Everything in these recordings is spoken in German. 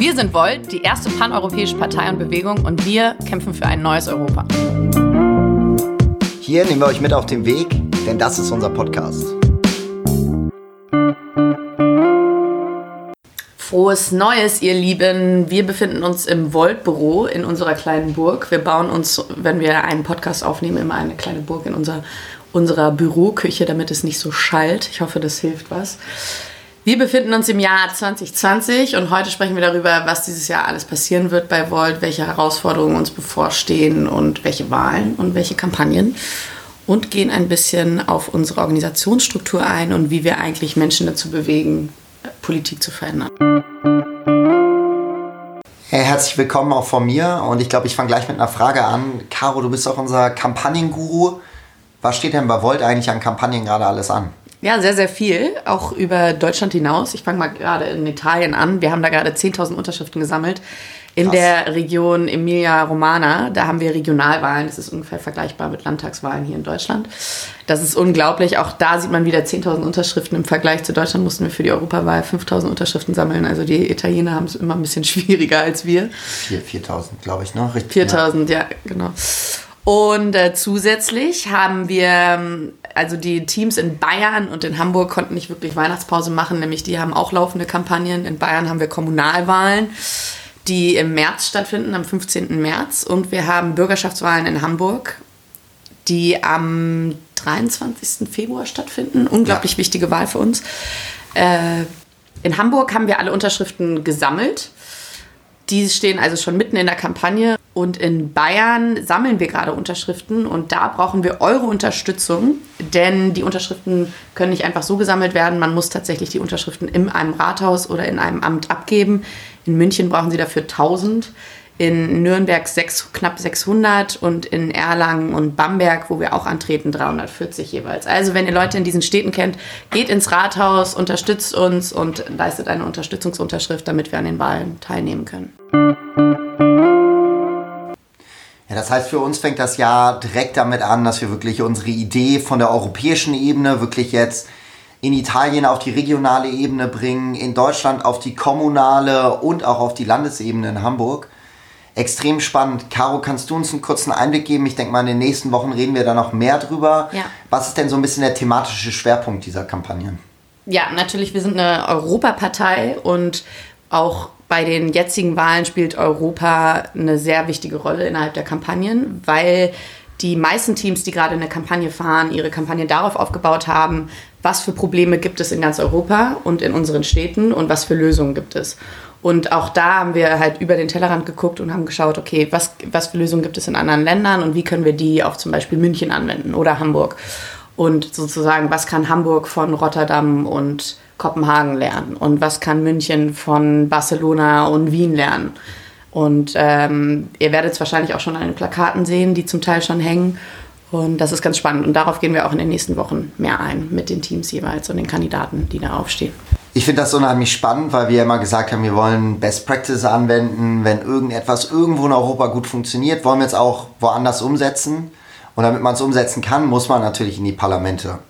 Wir sind Volt, die erste paneuropäische Partei und Bewegung und wir kämpfen für ein neues Europa. Hier nehmen wir euch mit auf den Weg, denn das ist unser Podcast. Frohes Neues, ihr Lieben. Wir befinden uns im Volt-Büro in unserer kleinen Burg. Wir bauen uns, wenn wir einen Podcast aufnehmen, immer eine kleine Burg in unser, unserer Büroküche, damit es nicht so schallt. Ich hoffe, das hilft was. Wir befinden uns im Jahr 2020 und heute sprechen wir darüber, was dieses Jahr alles passieren wird bei Volt, welche Herausforderungen uns bevorstehen und welche Wahlen und welche Kampagnen. Und gehen ein bisschen auf unsere Organisationsstruktur ein und wie wir eigentlich Menschen dazu bewegen, Politik zu verändern. Hey, herzlich willkommen auch von mir und ich glaube, ich fange gleich mit einer Frage an. Caro, du bist auch unser Kampagnenguru. Was steht denn bei Volt eigentlich an Kampagnen gerade alles an? Ja, sehr, sehr viel, auch über Deutschland hinaus. Ich fange mal gerade in Italien an. Wir haben da gerade 10.000 Unterschriften gesammelt. In Krass. der Region Emilia-Romana, da haben wir Regionalwahlen. Das ist ungefähr vergleichbar mit Landtagswahlen hier in Deutschland. Das ist unglaublich. Auch da sieht man wieder 10.000 Unterschriften. Im Vergleich zu Deutschland mussten wir für die Europawahl 5.000 Unterschriften sammeln. Also die Italiener haben es immer ein bisschen schwieriger als wir. 4.000, glaube ich, ne? 4.000, ja. ja, genau. Und äh, zusätzlich haben wir, ähm, also die Teams in Bayern und in Hamburg konnten nicht wirklich Weihnachtspause machen, nämlich die haben auch laufende Kampagnen. In Bayern haben wir Kommunalwahlen, die im März stattfinden, am 15. März. Und wir haben Bürgerschaftswahlen in Hamburg, die am 23. Februar stattfinden. Unglaublich ja. wichtige Wahl für uns. Äh, in Hamburg haben wir alle Unterschriften gesammelt. Die stehen also schon mitten in der Kampagne. Und in Bayern sammeln wir gerade Unterschriften und da brauchen wir eure Unterstützung, denn die Unterschriften können nicht einfach so gesammelt werden. Man muss tatsächlich die Unterschriften in einem Rathaus oder in einem Amt abgeben. In München brauchen sie dafür 1000 in Nürnberg sechs, knapp 600 und in Erlangen und Bamberg, wo wir auch antreten, 340 jeweils. Also wenn ihr Leute in diesen Städten kennt, geht ins Rathaus, unterstützt uns und leistet eine Unterstützungsunterschrift, damit wir an den Wahlen teilnehmen können. Das heißt, für uns fängt das Jahr direkt damit an, dass wir wirklich unsere Idee von der europäischen Ebene wirklich jetzt in Italien auf die regionale Ebene bringen, in Deutschland auf die kommunale und auch auf die Landesebene in Hamburg extrem spannend. Caro, kannst du uns einen kurzen Einblick geben? Ich denke mal, in den nächsten Wochen reden wir da noch mehr drüber. Ja. Was ist denn so ein bisschen der thematische Schwerpunkt dieser Kampagne? Ja, natürlich, wir sind eine Europapartei und auch bei den jetzigen Wahlen spielt Europa eine sehr wichtige Rolle innerhalb der Kampagnen, weil die meisten Teams, die gerade eine Kampagne fahren, ihre Kampagne darauf aufgebaut haben, was für Probleme gibt es in ganz Europa und in unseren Städten und was für Lösungen gibt es. Und auch da haben wir halt über den Tellerrand geguckt und haben geschaut, okay, was, was für Lösungen gibt es in anderen Ländern und wie können wir die auf zum Beispiel München anwenden oder Hamburg. Und sozusagen, was kann Hamburg von Rotterdam und Kopenhagen lernen und was kann München von Barcelona und Wien lernen. Und ähm, ihr werdet es wahrscheinlich auch schon an den Plakaten sehen, die zum Teil schon hängen. Und das ist ganz spannend. Und darauf gehen wir auch in den nächsten Wochen mehr ein mit den Teams jeweils und den Kandidaten, die da aufstehen. Ich finde das unheimlich spannend, weil wir immer gesagt haben, wir wollen Best Practice anwenden. Wenn irgendetwas irgendwo in Europa gut funktioniert, wollen wir es auch woanders umsetzen. Und damit man es umsetzen kann, muss man natürlich in die Parlamente.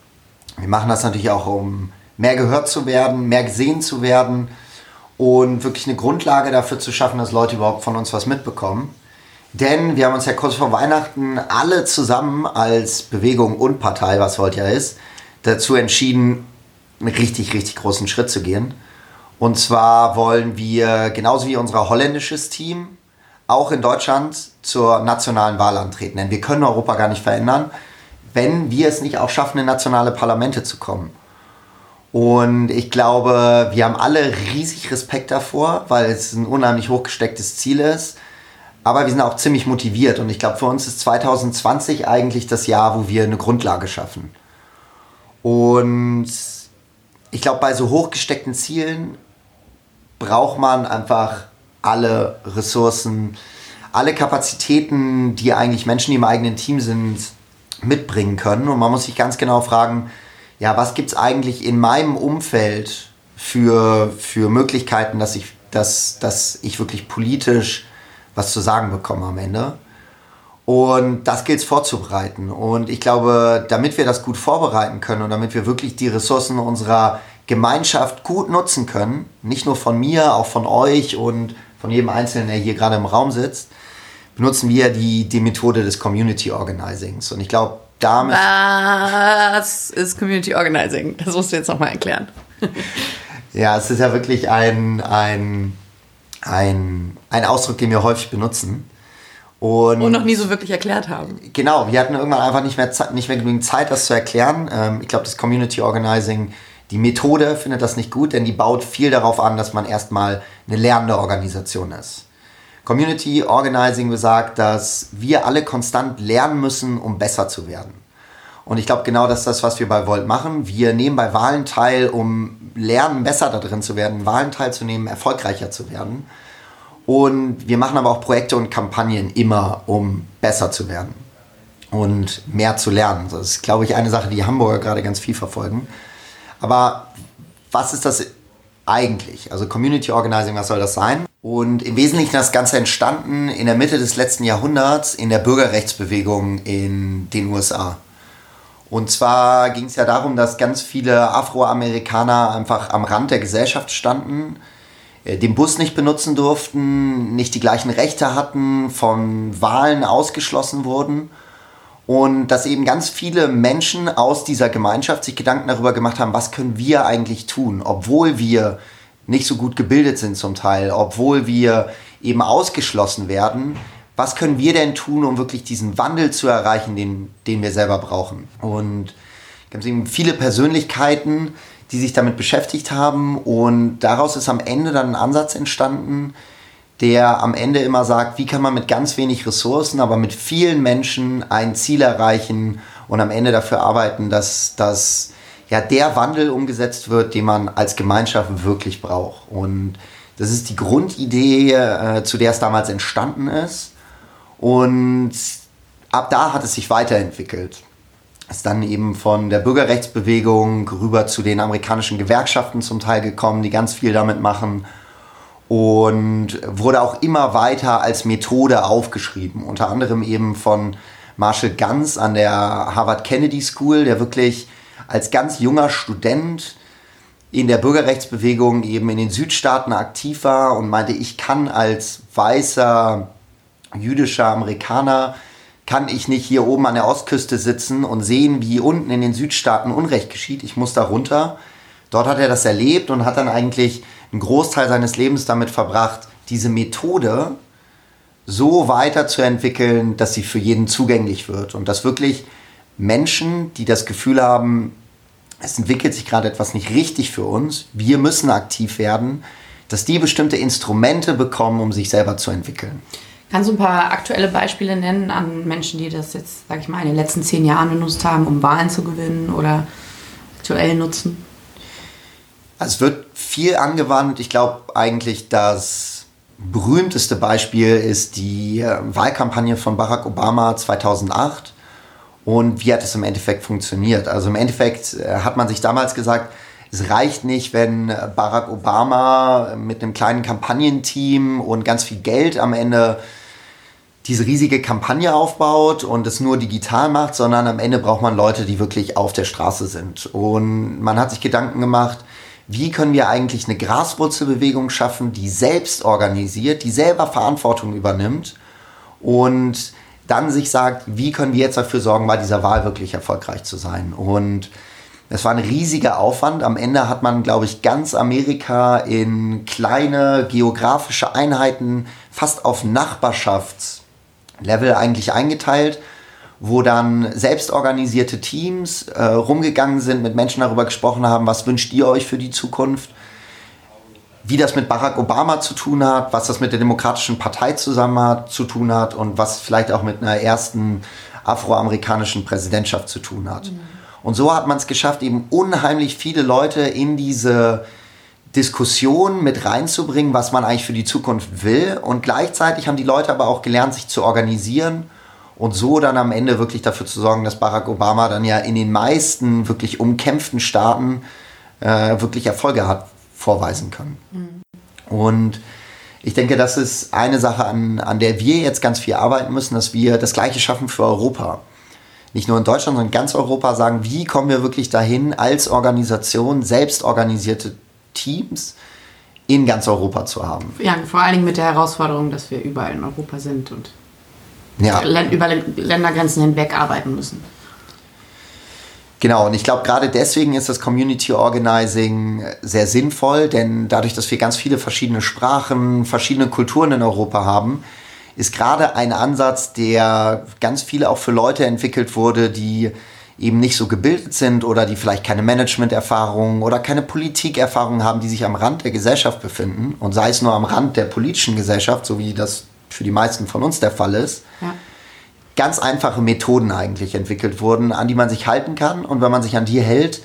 Wir machen das natürlich auch, um mehr gehört zu werden, mehr gesehen zu werden und wirklich eine Grundlage dafür zu schaffen, dass Leute überhaupt von uns was mitbekommen. Denn wir haben uns ja kurz vor Weihnachten alle zusammen als Bewegung und Partei, was heute ja ist, dazu entschieden, einen richtig, richtig großen Schritt zu gehen. Und zwar wollen wir, genauso wie unser holländisches Team, auch in Deutschland zur nationalen Wahl antreten. Denn wir können Europa gar nicht verändern, wenn wir es nicht auch schaffen, in nationale Parlamente zu kommen. Und ich glaube, wir haben alle riesig Respekt davor, weil es ein unheimlich hochgestecktes Ziel ist. Aber wir sind auch ziemlich motiviert. Und ich glaube, für uns ist 2020 eigentlich das Jahr, wo wir eine Grundlage schaffen. Und ich glaube, bei so hochgesteckten Zielen braucht man einfach alle Ressourcen, alle Kapazitäten, die eigentlich Menschen, die im eigenen Team sind, mitbringen können. Und man muss sich ganz genau fragen, ja, was gibt es eigentlich in meinem Umfeld für, für Möglichkeiten, dass ich, dass, dass ich wirklich politisch was zu sagen bekomme am Ende. Und das gilt es vorzubereiten. Und ich glaube, damit wir das gut vorbereiten können und damit wir wirklich die Ressourcen unserer Gemeinschaft gut nutzen können, nicht nur von mir, auch von euch und von jedem Einzelnen, der hier gerade im Raum sitzt, benutzen wir die, die Methode des Community Organizings. Und ich glaube, damit. Was ist Community Organizing? Das musst du jetzt nochmal erklären. ja, es ist ja wirklich ein, ein, ein, ein Ausdruck, den wir häufig benutzen. Und, und, noch nie so wirklich erklärt haben. Genau, wir hatten irgendwann einfach nicht mehr, nicht mehr genügend Zeit, das zu erklären. Ähm, ich glaube, das Community Organizing, die Methode findet das nicht gut, denn die baut viel darauf an, dass man erstmal eine lernende Organisation ist. Community Organizing besagt, dass wir alle konstant lernen müssen, um besser zu werden. Und ich glaube, genau das ist das, was wir bei Volt machen. Wir nehmen bei Wahlen teil, um lernen, besser da drin zu werden, Wahlen teilzunehmen, erfolgreicher zu werden. Und wir machen aber auch Projekte und Kampagnen immer, um besser zu werden und mehr zu lernen. Das ist, glaube ich, eine Sache, die Hamburger gerade ganz viel verfolgen. Aber was ist das eigentlich? Also Community Organizing, was soll das sein? Und im Wesentlichen das Ganze entstanden in der Mitte des letzten Jahrhunderts in der Bürgerrechtsbewegung in den USA. Und zwar ging es ja darum, dass ganz viele Afroamerikaner einfach am Rand der Gesellschaft standen, äh, den Bus nicht benutzen durften, nicht die gleichen Rechte hatten, von Wahlen ausgeschlossen wurden. Und dass eben ganz viele Menschen aus dieser Gemeinschaft sich Gedanken darüber gemacht haben, was können wir eigentlich tun, obwohl wir nicht so gut gebildet sind zum Teil, obwohl wir eben ausgeschlossen werden. Was können wir denn tun, um wirklich diesen Wandel zu erreichen, den, den wir selber brauchen? Und es gibt eben viele Persönlichkeiten, die sich damit beschäftigt haben. Und daraus ist am Ende dann ein Ansatz entstanden, der am Ende immer sagt, wie kann man mit ganz wenig Ressourcen, aber mit vielen Menschen ein Ziel erreichen und am Ende dafür arbeiten, dass, dass ja, der Wandel umgesetzt wird, den man als Gemeinschaft wirklich braucht. Und das ist die Grundidee, äh, zu der es damals entstanden ist. Und ab da hat es sich weiterentwickelt ist dann eben von der Bürgerrechtsbewegung rüber zu den amerikanischen Gewerkschaften zum Teil gekommen, die ganz viel damit machen und wurde auch immer weiter als Methode aufgeschrieben, unter anderem eben von Marshall Ganz an der Harvard Kennedy School, der wirklich als ganz junger Student in der Bürgerrechtsbewegung eben in den Südstaaten aktiv war und meinte, ich kann als weißer jüdischer Amerikaner kann ich nicht hier oben an der Ostküste sitzen und sehen, wie unten in den Südstaaten Unrecht geschieht. Ich muss da runter. Dort hat er das erlebt und hat dann eigentlich einen Großteil seines Lebens damit verbracht, diese Methode so weiterzuentwickeln, dass sie für jeden zugänglich wird. Und dass wirklich Menschen, die das Gefühl haben, es entwickelt sich gerade etwas nicht richtig für uns, wir müssen aktiv werden, dass die bestimmte Instrumente bekommen, um sich selber zu entwickeln. Kannst du ein paar aktuelle Beispiele nennen an Menschen, die das jetzt, sag ich mal, in den letzten zehn Jahren benutzt haben, um Wahlen zu gewinnen oder aktuell nutzen? Also es wird viel angewandt. Ich glaube eigentlich, das berühmteste Beispiel ist die äh, Wahlkampagne von Barack Obama 2008. Und wie hat es im Endeffekt funktioniert? Also im Endeffekt äh, hat man sich damals gesagt, es reicht nicht, wenn Barack Obama mit einem kleinen Kampagnenteam und ganz viel Geld am Ende diese riesige Kampagne aufbaut und es nur digital macht, sondern am Ende braucht man Leute, die wirklich auf der Straße sind. Und man hat sich Gedanken gemacht, wie können wir eigentlich eine Graswurzelbewegung schaffen, die selbst organisiert, die selber Verantwortung übernimmt und dann sich sagt, wie können wir jetzt dafür sorgen, bei dieser Wahl wirklich erfolgreich zu sein. Und es war ein riesiger Aufwand. Am Ende hat man, glaube ich, ganz Amerika in kleine geografische Einheiten fast auf Nachbarschafts Level eigentlich eingeteilt, wo dann selbstorganisierte Teams äh, rumgegangen sind, mit Menschen darüber gesprochen haben, was wünscht ihr euch für die Zukunft, wie das mit Barack Obama zu tun hat, was das mit der Demokratischen Partei zusammen hat, zu tun hat und was vielleicht auch mit einer ersten afroamerikanischen Präsidentschaft zu tun hat. Mhm. Und so hat man es geschafft, eben unheimlich viele Leute in diese Diskussion mit reinzubringen, was man eigentlich für die Zukunft will. Und gleichzeitig haben die Leute aber auch gelernt, sich zu organisieren und so dann am Ende wirklich dafür zu sorgen, dass Barack Obama dann ja in den meisten wirklich umkämpften Staaten äh, wirklich Erfolge hat vorweisen können. Mhm. Und ich denke, das ist eine Sache, an, an der wir jetzt ganz viel arbeiten müssen, dass wir das Gleiche schaffen für Europa. nicht nur in Deutschland, sondern in ganz Europa sagen, wie kommen wir wirklich dahin, als Organisation selbst organisierte Teams in ganz Europa zu haben. Ja, vor allen Dingen mit der Herausforderung, dass wir überall in Europa sind und ja. über Ländergrenzen hinweg arbeiten müssen. Genau, und ich glaube, gerade deswegen ist das Community Organizing sehr sinnvoll, denn dadurch, dass wir ganz viele verschiedene Sprachen, verschiedene Kulturen in Europa haben, ist gerade ein Ansatz, der ganz viele auch für Leute entwickelt wurde, die eben nicht so gebildet sind oder die vielleicht keine Management-Erfahrung oder keine Politikerfahrung haben, die sich am Rand der Gesellschaft befinden und sei es nur am Rand der politischen Gesellschaft, so wie das für die meisten von uns der Fall ist. Ja ganz einfache Methoden eigentlich entwickelt wurden, an die man sich halten kann. Und wenn man sich an die hält,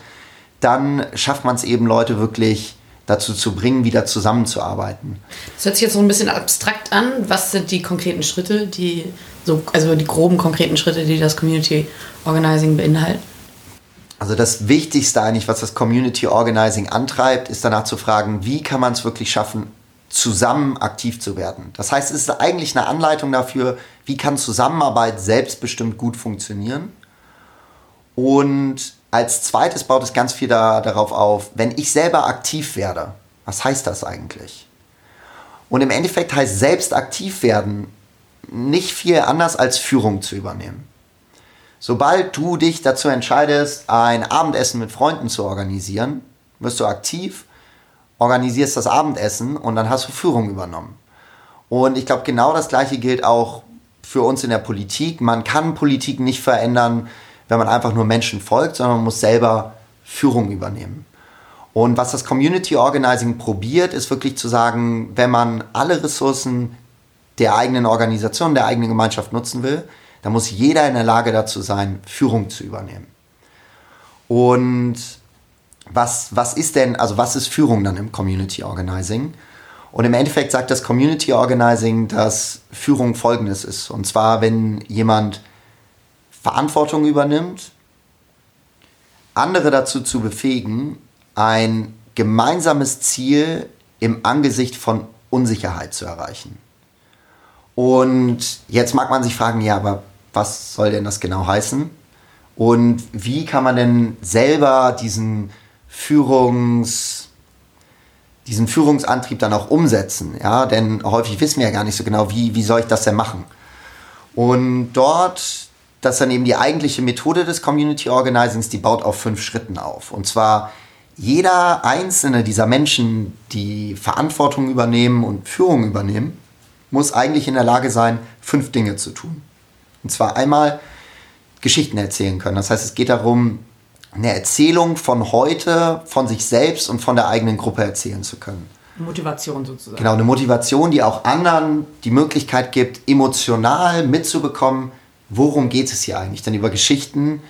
dann schafft man es eben, Leute wirklich dazu zu bringen, wieder zusammenzuarbeiten. Das hört sich jetzt so ein bisschen abstrakt an. Was sind die konkreten Schritte, die so, also die groben konkreten Schritte, die das Community Organizing beinhalten? Also das Wichtigste eigentlich, was das Community Organizing antreibt, ist danach zu fragen, wie kann man es wirklich schaffen, zusammen aktiv zu werden. Das heißt, es ist eigentlich eine Anleitung dafür, wie kann Zusammenarbeit selbstbestimmt gut funktionieren. Und als zweites baut es ganz viel da, darauf auf, wenn ich selber aktiv werde, was heißt das eigentlich? Und im Endeffekt heißt selbst aktiv werden nicht viel anders als Führung zu übernehmen. Sobald du dich dazu entscheidest, ein Abendessen mit Freunden zu organisieren, wirst du aktiv organisierst das Abendessen und dann hast du Führung übernommen. Und ich glaube, genau das Gleiche gilt auch für uns in der Politik. Man kann Politik nicht verändern, wenn man einfach nur Menschen folgt, sondern man muss selber Führung übernehmen. Und was das Community Organizing probiert, ist wirklich zu sagen, wenn man alle Ressourcen der eigenen Organisation, der eigenen Gemeinschaft nutzen will, dann muss jeder in der Lage dazu sein, Führung zu übernehmen. Und was, was ist denn, also was ist Führung dann im Community Organizing? Und im Endeffekt sagt das Community Organizing, dass Führung folgendes ist. Und zwar, wenn jemand Verantwortung übernimmt, andere dazu zu befähigen, ein gemeinsames Ziel im Angesicht von Unsicherheit zu erreichen. Und jetzt mag man sich fragen, ja, aber was soll denn das genau heißen? Und wie kann man denn selber diesen Führungs, diesen Führungsantrieb dann auch umsetzen. Ja? Denn häufig wissen wir ja gar nicht so genau, wie, wie soll ich das denn machen. Und dort, das ist dann eben die eigentliche Methode des Community Organizings, die baut auf fünf Schritten auf. Und zwar jeder einzelne dieser Menschen, die Verantwortung übernehmen und Führung übernehmen, muss eigentlich in der Lage sein, fünf Dinge zu tun. Und zwar einmal Geschichten erzählen können. Das heißt, es geht darum, eine Erzählung von heute, von sich selbst und von der eigenen Gruppe erzählen zu können. Motivation sozusagen. Genau, eine Motivation, die auch anderen die Möglichkeit gibt, emotional mitzubekommen, worum geht es hier eigentlich. Denn über Geschichten,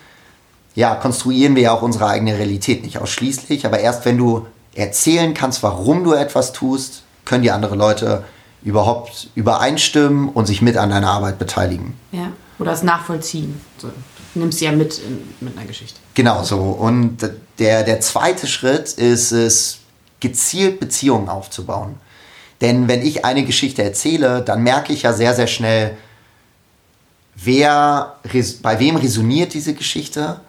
ja, konstruieren wir ja auch unsere eigene Realität nicht ausschließlich, aber erst wenn du erzählen kannst, warum du etwas tust, können die anderen Leute überhaupt übereinstimmen und sich mit an deiner Arbeit beteiligen. Ja, oder es nachvollziehen. So nimmst sie ja mit in, mit einer Geschichte. Genau so. Und der, der zweite Schritt ist es, gezielt Beziehungen aufzubauen. Denn wenn ich eine Geschichte erzähle, dann merke ich ja sehr, sehr schnell, wer, bei wem resoniert diese Geschichte.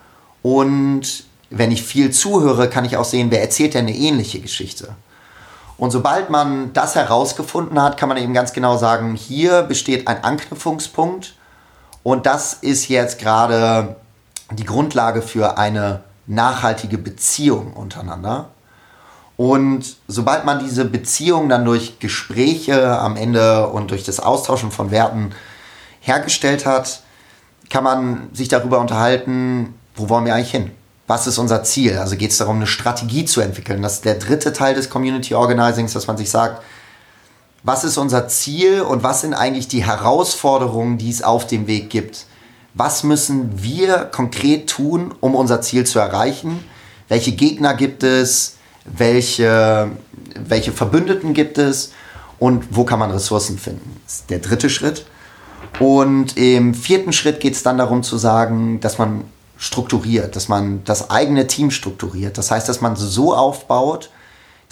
Und wenn ich viel zuhöre, kann ich auch sehen, wer erzählt denn eine ähnliche Geschichte. Und sobald man das herausgefunden hat, kann man eben ganz genau sagen, hier besteht ein Anknüpfungspunkt und das ist jetzt gerade die Grundlage für eine nachhaltige Beziehung untereinander. Und sobald man diese Beziehung dann durch Gespräche am Ende und durch das Austauschen von Werten hergestellt hat, kann man sich darüber unterhalten, wo wollen wir eigentlich hin? Was ist unser Ziel? Also geht es darum, eine Strategie zu entwickeln. Das ist der dritte Teil des Community Organizings, dass man sich sagt, was ist unser Ziel und was sind eigentlich die Herausforderungen, die es auf dem Weg gibt. Was müssen wir konkret tun, um unser Ziel zu erreichen? Welche Gegner gibt es? Welche, welche Verbündeten gibt es? Und wo kann man Ressourcen finden? Das ist der dritte Schritt. Und im vierten Schritt geht es dann darum zu sagen, dass man strukturiert, dass man das eigene Team strukturiert. Das heißt, dass man so aufbaut,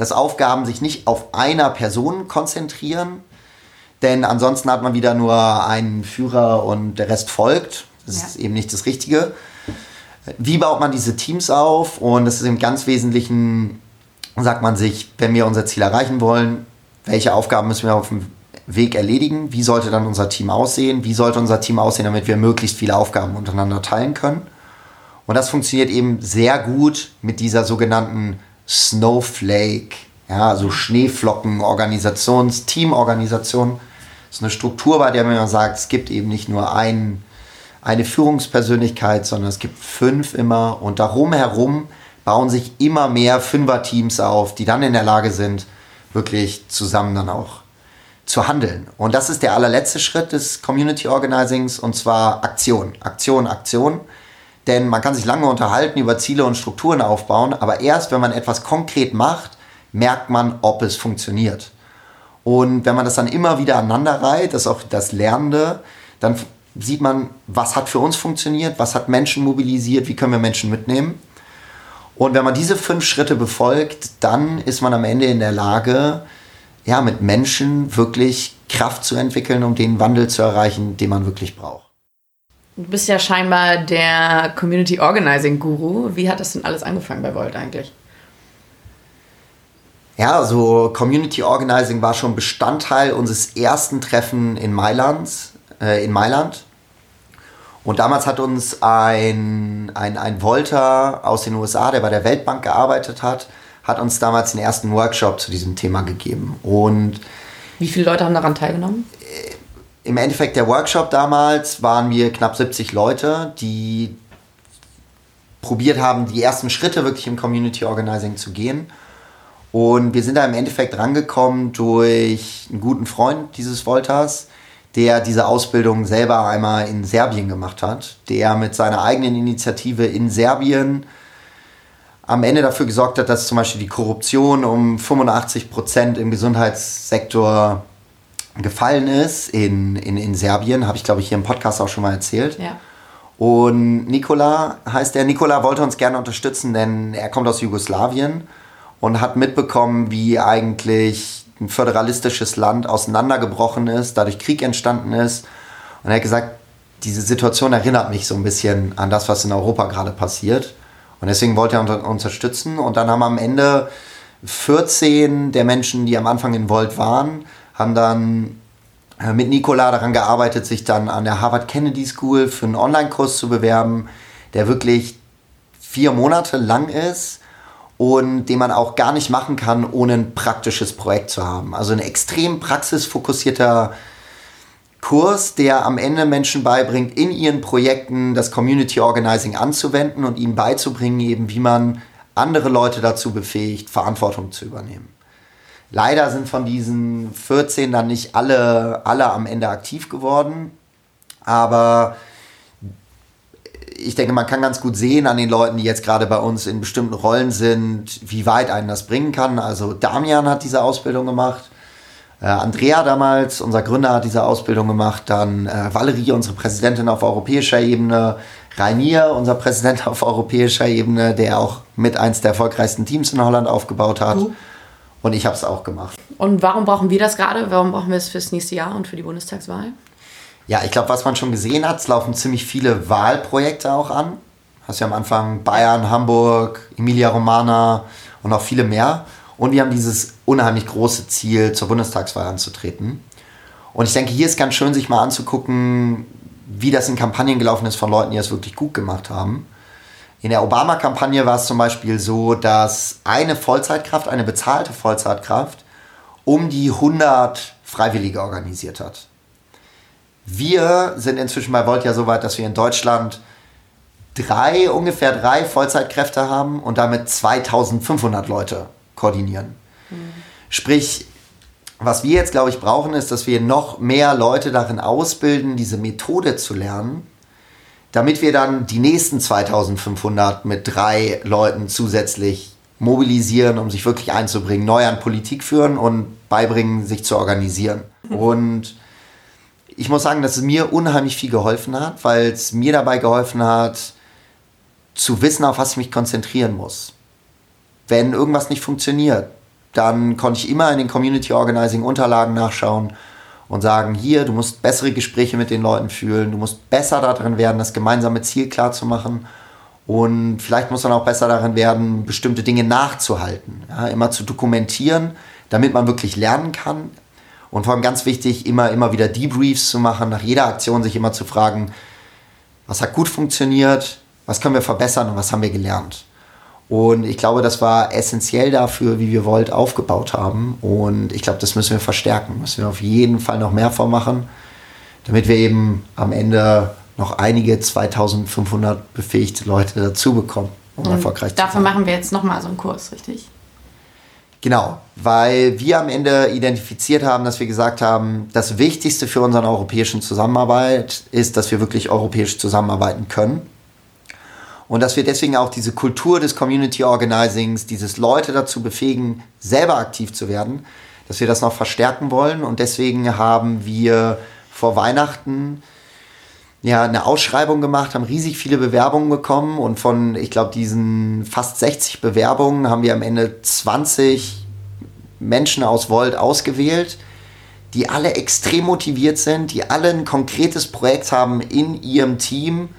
dass Aufgaben sich nicht auf einer Person konzentrieren, denn ansonsten hat man wieder nur einen Führer und der Rest folgt, Das ja. ist eben nicht das Richtige. Wie baut man diese Teams auf? Und das ist im ganz Wesentlichen, sagt man sich, wenn wir unser Ziel erreichen wollen, welche Aufgaben müssen wir auf dem Weg erledigen? Wie sollte dann unser Team aussehen? Wie sollte unser Team aussehen, damit wir möglichst viele Aufgaben untereinander teilen können? Und das funktioniert eben sehr gut mit dieser sogenannten Snowflake, ja, also Schneeflocken-Organisations-, Teamorganisation. Das ist eine Struktur, bei der man sagt, es gibt eben nicht nur einen, eine Führungspersönlichkeit, sondern es gibt fünf immer und darum herum bauen sich immer mehr Fünfer-Teams auf, die dann in der Lage sind, wirklich zusammen dann auch zu handeln. Und das ist der allerletzte Schritt des Community Organizings und zwar Aktion, Aktion, Aktion. Denn man kann sich lange unterhalten, über Ziele und Strukturen aufbauen, aber erst wenn man etwas konkret macht, merkt man, ob es funktioniert. Und wenn man das dann immer wieder aneinander reiht, das ist auch das Lernende, dann sieht man, was hat für uns funktioniert, was hat Menschen mobilisiert, wie können wir Menschen mitnehmen. Und wenn man diese fünf Schritte befolgt, dann ist man am Ende in der Lage, ja, mit Menschen wirklich Kraft zu entwickeln, um den Wandel zu erreichen, den man wirklich braucht. Du bist ja scheinbar der Community Organizing Guru. Wie hat das denn alles angefangen bei Volt eigentlich? Ja, also Community Organizing war schon Bestandteil unseres ersten Treffen in Mailand. Äh, in Mailand. Und damals hat uns ein, ein, ein Volter aus den USA, der bei der Weltbank gearbeitet hat, hat uns damals den ersten Workshop zu diesem Thema gegeben. Und wie viele Leute haben daran teilgenommen? Im Endeffekt der Workshop damals waren wir knapp 70 Leute, die probiert haben, die ersten Schritte wirklich im Community Organizing zu gehen. Und wir sind da im Endeffekt rangekommen durch einen guten Freund dieses Volters, der diese Ausbildung selber einmal in Serbien gemacht hat, der mit seiner eigenen Initiative in Serbien am Ende dafür gesorgt hat, dass zum Beispiel die Korruption um 85 Prozent im Gesundheitssektor gefallen ist in, in, in Serbien. Habe ich, glaube ich, hier im Podcast auch schon mal erzählt. Ja. Und Nikola heißt er. Nikola wollte uns gerne unterstützen, denn er kommt aus Jugoslawien und hat mitbekommen, wie eigentlich ein föderalistisches Land auseinandergebrochen ist, dadurch Krieg entstanden ist. Und er hat gesagt, diese Situation erinnert mich so ein bisschen an das, was in Europa gerade passiert. Und deswegen wollte er uns unterstützen. Und dann haben am Ende 14 der Menschen, die am Anfang in Volt waren, haben dann äh, mit Nicola daran gearbeitet, sich dann an der Harvard Kennedy School für einen Online-Kurs zu bewerben, der wirklich vier Monate lang ist und den man auch gar nicht machen kann, ohne ein praktisches Projekt zu haben. Also ein extrem praxisfokussierter Kurs, der am Ende Menschen beibringt, in ihren Projekten das Community Organizing anzuwenden und ihnen beizubringen, eben wie man andere Leute dazu befähigt, Verantwortung zu übernehmen. Leider sind von diesen 14 dann nicht alle, alle am Ende aktiv geworden, aber ich denke, man kann ganz gut sehen an den Leuten, die jetzt gerade bei uns in bestimmten Rollen sind, wie weit einen das bringen kann. Also Damian hat diese Ausbildung gemacht. Äh, Andrea damals, unser Gründer, hat diese Ausbildung gemacht. Dann äh, Valerie, unsere Präsidentin auf europäischer Ebene. Rainier, unser Präsident auf europäischer Ebene, der auch mit eins der erfolgreichsten Teams in Holland aufgebaut hat. Uh. Und ich habe es auch gemacht. Und warum brauchen wir das gerade? Warum brauchen wir es fürs nächste Jahr und für die Bundestagswahl? Ja, ich glaube, was man schon gesehen hat, es laufen ziemlich viele Wahlprojekte auch an. Hast ja am Anfang Bayern, Hamburg, Emilia Romana und noch viele mehr. Und wir haben dieses unheimlich große Ziel, zur Bundestagswahl anzutreten. Und ich denke, hier ist ganz schön, sich mal anzugucken, wie das in Kampagnen gelaufen ist von Leuten, die es wirklich gut gemacht haben. In der Obama-Kampagne war es zum Beispiel so, dass eine Vollzeitkraft, eine bezahlte Vollzeitkraft, um die 100 Freiwillige organisiert hat. Wir sind inzwischen bei Volt ja so weit, dass wir in Deutschland drei, ungefähr drei Vollzeitkräfte haben und damit 2500 Leute koordinieren. Mhm. Sprich, was wir jetzt, glaube ich, brauchen, ist, dass wir noch mehr Leute darin ausbilden, diese Methode zu lernen, damit wir dann die nächsten 2500 mit drei Leuten zusätzlich mobilisieren, um sich wirklich einzubringen, neu an Politik führen und beibringen, sich zu organisieren. Mhm. Und ich muss sagen, dass es mir unheimlich viel geholfen hat, weil es mir dabei geholfen hat, zu wissen, auf was ich mich konzentrieren muss wenn irgendwas nicht funktioniert, dann konnte ich immer in den Community Organizing Unterlagen nachschauen und sagen, hier, du musst bessere Gespräche mit den Leuten führen, du musst besser darin werden, das gemeinsame Ziel klar zu machen. Und vielleicht muss man auch besser darin werden, bestimmte Dinge nachzuhalten, ja, immer zu dokumentieren, damit man wirklich lernen kann. Und vor allem ganz wichtig, immer, immer wieder Debriefs zu machen, nach jeder Aktion sich immer zu fragen, was hat gut funktioniert, was können wir verbessern und was haben wir gelernt. Und ich glaube, das war essentiell dafür, wie wir Volt aufgebaut haben. Und ich glaube, das müssen wir verstärken. Müssen wir auf jeden Fall noch mehr vormachen, damit wir eben am Ende noch einige 2500 befähigte Leute dazu bekommen, um Und erfolgreich zu sein. Dafür machen wir jetzt nochmal so einen Kurs, richtig? Genau, weil wir am Ende identifiziert haben, dass wir gesagt haben, das Wichtigste für unsere europäischen Zusammenarbeit ist, dass wir wirklich europäisch zusammenarbeiten können. Und dass wir deswegen auch diese Kultur des Community Organizings, dieses Leute dazu befähigen, selber aktiv zu werden, dass wir das noch verstärken wollen. Und deswegen haben wir vor Weihnachten ja eine Ausschreibung gemacht, haben riesig viele Bewerbungen bekommen und von, ich glaube, diesen fast 60 Bewerbungen haben wir am Ende 20 Menschen aus Volt ausgewählt, die alle extrem motiviert sind, die alle ein konkretes Projekt haben in ihrem Team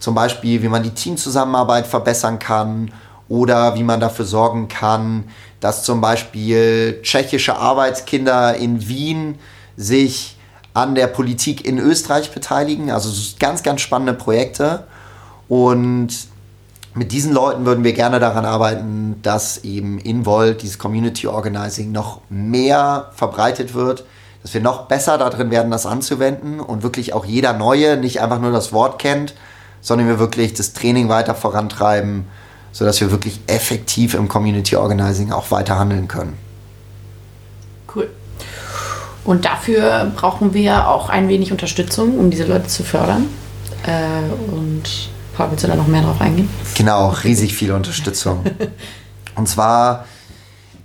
zum Beispiel, wie man die Teamzusammenarbeit verbessern kann oder wie man dafür sorgen kann, dass zum Beispiel tschechische Arbeitskinder in Wien sich an der Politik in Österreich beteiligen. Also ganz, ganz spannende Projekte. Und mit diesen Leuten würden wir gerne daran arbeiten, dass eben in Volt dieses Community Organizing noch mehr verbreitet wird, dass wir noch besser darin werden, das anzuwenden und wirklich auch jeder Neue nicht einfach nur das Wort kennt, sondern wir wirklich das Training weiter vorantreiben, sodass wir wirklich effektiv im Community Organizing auch weiter handeln können. Cool. Und dafür brauchen wir auch ein wenig Unterstützung, um diese Leute zu fördern. Äh, und Paul, willst du da noch mehr drauf eingehen? Genau, riesig viel Unterstützung. und zwar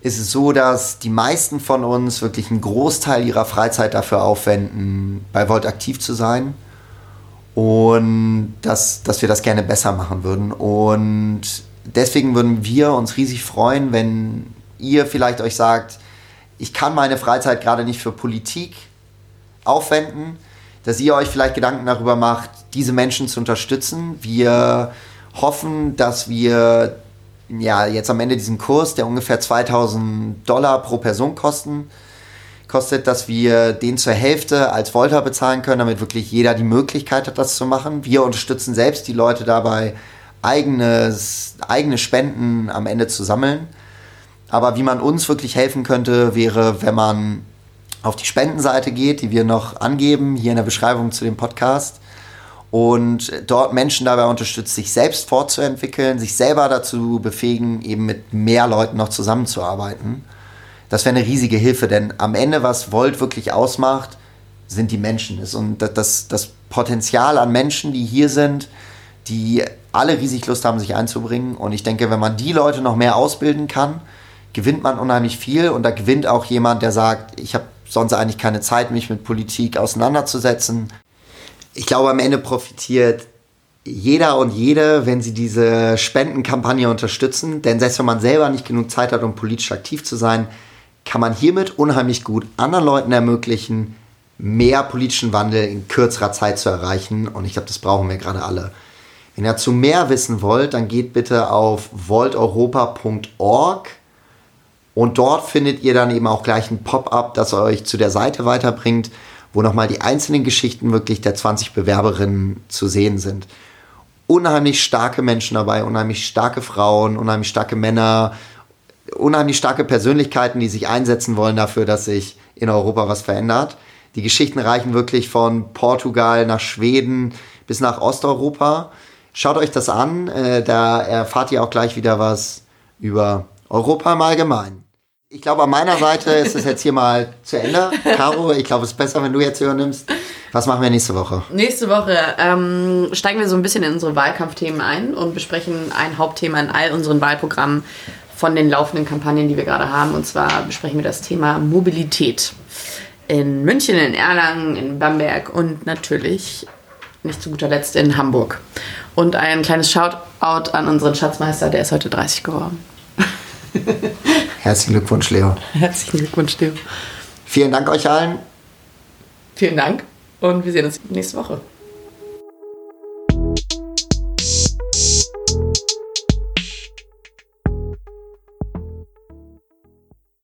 ist es so, dass die meisten von uns wirklich einen Großteil ihrer Freizeit dafür aufwenden, bei Volt aktiv zu sein und dass, dass wir das gerne besser machen würden. Und deswegen würden wir uns riesig freuen, wenn ihr vielleicht euch sagt, ich kann meine Freizeit gerade nicht für Politik aufwenden, dass ihr euch vielleicht Gedanken darüber macht, diese Menschen zu unterstützen. Wir hoffen, dass wir ja jetzt am Ende diesen Kurs, der ungefähr 2000 Dollar pro Person kosten, kostet, dass wir den zur Hälfte als Volta bezahlen können, damit wirklich jeder die Möglichkeit hat, das zu machen. Wir unterstützen selbst die Leute dabei, eigenes, eigene Spenden am Ende zu sammeln. Aber wie man uns wirklich helfen könnte, wäre, wenn man auf die Spendenseite geht, die wir noch angeben, hier in der Beschreibung zu dem Podcast, und dort Menschen dabei unterstützt, sich selbst fortzuentwickeln, sich selber dazu befähigen, eben mit mehr Leuten noch zusammenzuarbeiten. Das wäre eine riesige Hilfe, denn am Ende, was Volt wirklich ausmacht, sind die Menschen. Und das, das Potenzial an Menschen, die hier sind, die alle riesig Lust haben, sich einzubringen. Und ich denke, wenn man die Leute noch mehr ausbilden kann, gewinnt man unheimlich viel. Und da gewinnt auch jemand, der sagt, ich habe sonst eigentlich keine Zeit, mich mit Politik auseinanderzusetzen. Ich glaube, am Ende profitiert jeder und jede, wenn sie diese Spendenkampagne unterstützen. Denn selbst wenn man selber nicht genug Zeit hat, um politisch aktiv zu sein, kann man hiermit unheimlich gut anderen Leuten ermöglichen, mehr politischen Wandel in kürzerer Zeit zu erreichen. Und ich glaube, das brauchen wir gerade alle. Wenn ihr dazu mehr wissen wollt, dann geht bitte auf volteuropa.org und dort findet ihr dann eben auch gleich ein Pop-up, das euch zu der Seite weiterbringt, wo nochmal die einzelnen Geschichten wirklich der 20 Bewerberinnen zu sehen sind. Unheimlich starke Menschen dabei, unheimlich starke Frauen, unheimlich starke Männer, unheimlich starke Persönlichkeiten, die sich einsetzen wollen dafür, dass sich in Europa was verändert. Die Geschichten reichen wirklich von Portugal nach Schweden bis nach Osteuropa. Schaut euch das an, äh, da erfahrt ihr auch gleich wieder was über Europa im Allgemeinen. Ich glaube, an meiner Seite ist es jetzt hier mal zu Ende. Caro, ich glaube, es ist besser, wenn du jetzt übernimmst. Was machen wir nächste Woche? Nächste Woche ähm, steigen wir so ein bisschen in unsere Wahlkampfthemen ein und besprechen ein Hauptthema in all unseren Wahlprogrammen von den laufenden Kampagnen, die wir gerade haben. Und zwar besprechen wir das Thema Mobilität. In München, in Erlangen, in Bamberg und natürlich nicht zu guter Letzt in Hamburg. Und ein kleines Shoutout an unseren Schatzmeister, der ist heute 30 geworden. Herzlichen Glückwunsch, Leo. Herzlichen Glückwunsch, Leo. Vielen Dank euch allen. Vielen Dank und wir sehen uns nächste Woche.